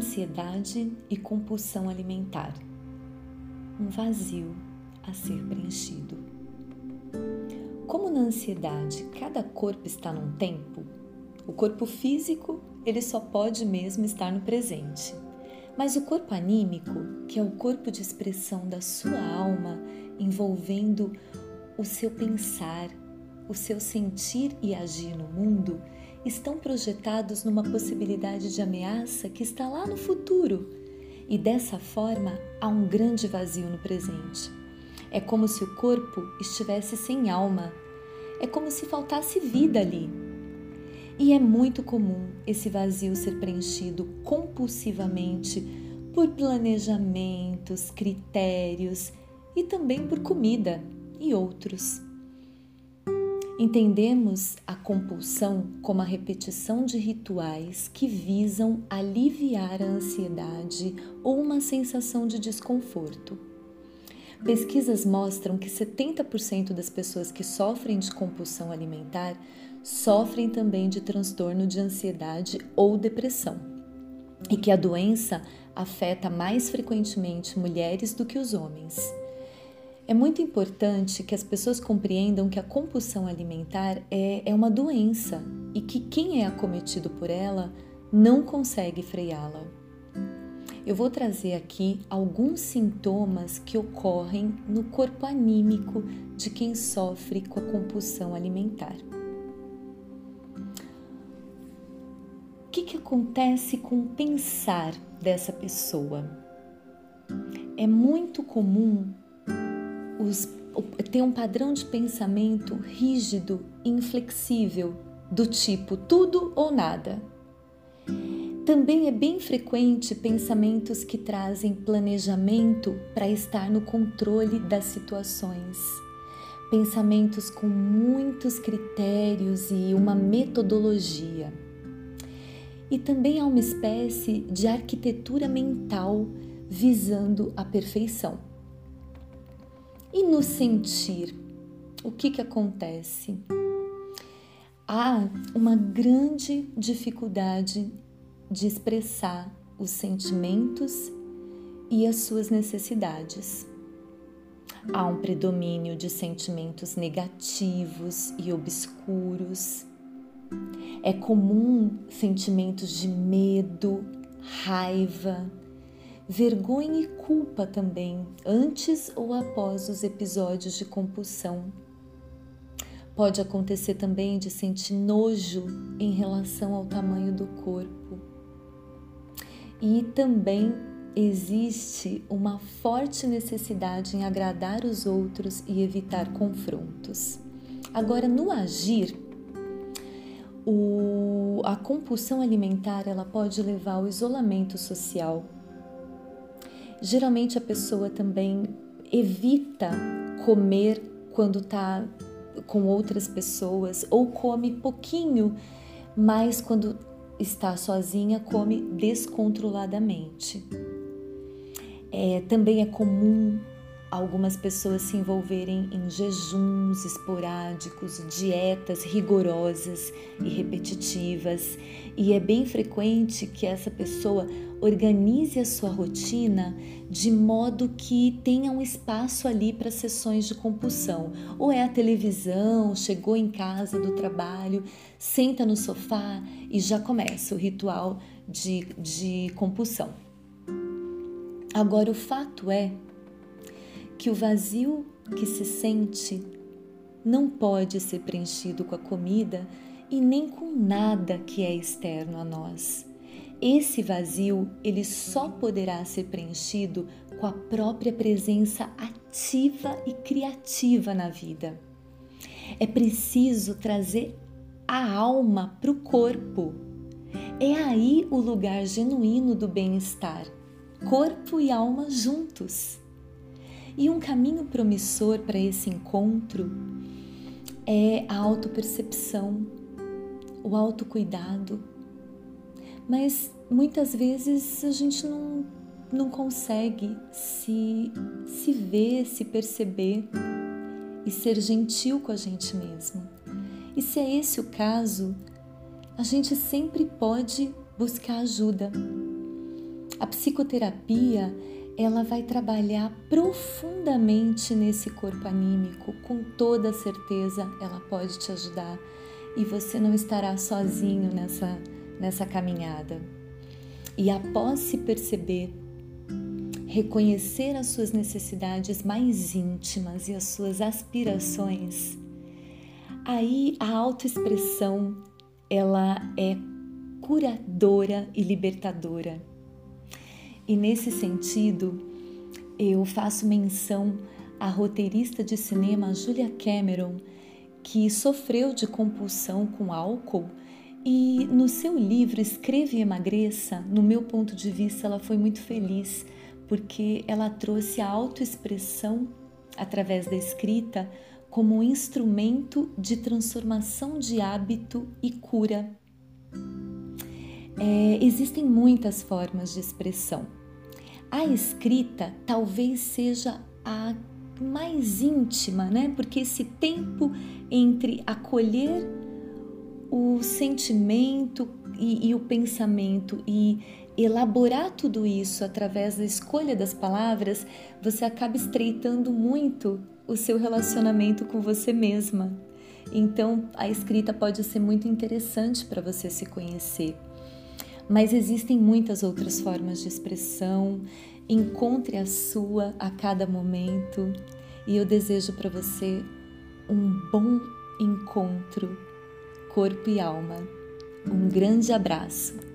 ansiedade e compulsão alimentar. Um vazio a ser preenchido. Como na ansiedade cada corpo está num tempo, o corpo físico ele só pode mesmo estar no presente. Mas o corpo anímico, que é o corpo de expressão da sua alma, envolvendo o seu pensar, o seu sentir e agir no mundo, estão projetados numa possibilidade de ameaça que está lá no futuro. E dessa forma há um grande vazio no presente. É como se o corpo estivesse sem alma. É como se faltasse vida ali. E é muito comum esse vazio ser preenchido compulsivamente por planejamentos, critérios e também por comida e outros. Entendemos a compulsão como a repetição de rituais que visam aliviar a ansiedade ou uma sensação de desconforto. Pesquisas mostram que 70% das pessoas que sofrem de compulsão alimentar sofrem também de transtorno de ansiedade ou depressão, e que a doença afeta mais frequentemente mulheres do que os homens. É muito importante que as pessoas compreendam que a compulsão alimentar é, é uma doença e que quem é acometido por ela não consegue freá-la. Eu vou trazer aqui alguns sintomas que ocorrem no corpo anímico de quem sofre com a compulsão alimentar. O que, que acontece com o pensar dessa pessoa? É muito comum os, tem um padrão de pensamento rígido e inflexível, do tipo tudo ou nada. Também é bem frequente pensamentos que trazem planejamento para estar no controle das situações. Pensamentos com muitos critérios e uma metodologia. E também há uma espécie de arquitetura mental visando a perfeição. E no sentir, o que, que acontece? Há uma grande dificuldade de expressar os sentimentos e as suas necessidades. Há um predomínio de sentimentos negativos e obscuros. É comum sentimentos de medo, raiva, vergonha e culpa também, antes ou após os episódios de compulsão. Pode acontecer também de sentir nojo em relação ao tamanho do corpo. E também existe uma forte necessidade em agradar os outros e evitar confrontos. Agora, no agir, o, a compulsão alimentar ela pode levar ao isolamento social, Geralmente a pessoa também evita comer quando está com outras pessoas ou come pouquinho, mas quando está sozinha come descontroladamente. É, também é comum algumas pessoas se envolverem em jejuns esporádicos, dietas rigorosas e repetitivas, e é bem frequente que essa pessoa organize a sua rotina de modo que tenha um espaço ali para sessões de compulsão. Ou é a televisão, chegou em casa do trabalho, senta no sofá e já começa o ritual de, de compulsão. Agora, o fato é que o vazio que se sente não pode ser preenchido com a comida e nem com nada que é externo a nós. Esse vazio, ele só poderá ser preenchido com a própria presença ativa e criativa na vida. É preciso trazer a alma para o corpo. É aí o lugar genuíno do bem-estar, corpo e alma juntos. E um caminho promissor para esse encontro é a autopercepção, o autocuidado. Mas muitas vezes a gente não, não consegue se, se ver, se perceber e ser gentil com a gente mesmo. E se é esse o caso, a gente sempre pode buscar ajuda. A psicoterapia ela vai trabalhar profundamente nesse corpo anímico, com toda certeza ela pode te ajudar e você não estará sozinho nessa, nessa caminhada. E após se perceber, reconhecer as suas necessidades mais íntimas e as suas aspirações, aí a autoexpressão ela é curadora e libertadora. E nesse sentido, eu faço menção à roteirista de cinema Julia Cameron, que sofreu de compulsão com álcool e no seu livro Escreva e Emagreça, no meu ponto de vista, ela foi muito feliz porque ela trouxe a autoexpressão através da escrita como um instrumento de transformação de hábito e cura. É, existem muitas formas de expressão. A escrita talvez seja a mais íntima, né? Porque esse tempo entre acolher o sentimento e, e o pensamento e elaborar tudo isso através da escolha das palavras, você acaba estreitando muito o seu relacionamento com você mesma. Então, a escrita pode ser muito interessante para você se conhecer. Mas existem muitas outras formas de expressão. Encontre a sua a cada momento e eu desejo para você um bom encontro, corpo e alma. Um grande abraço.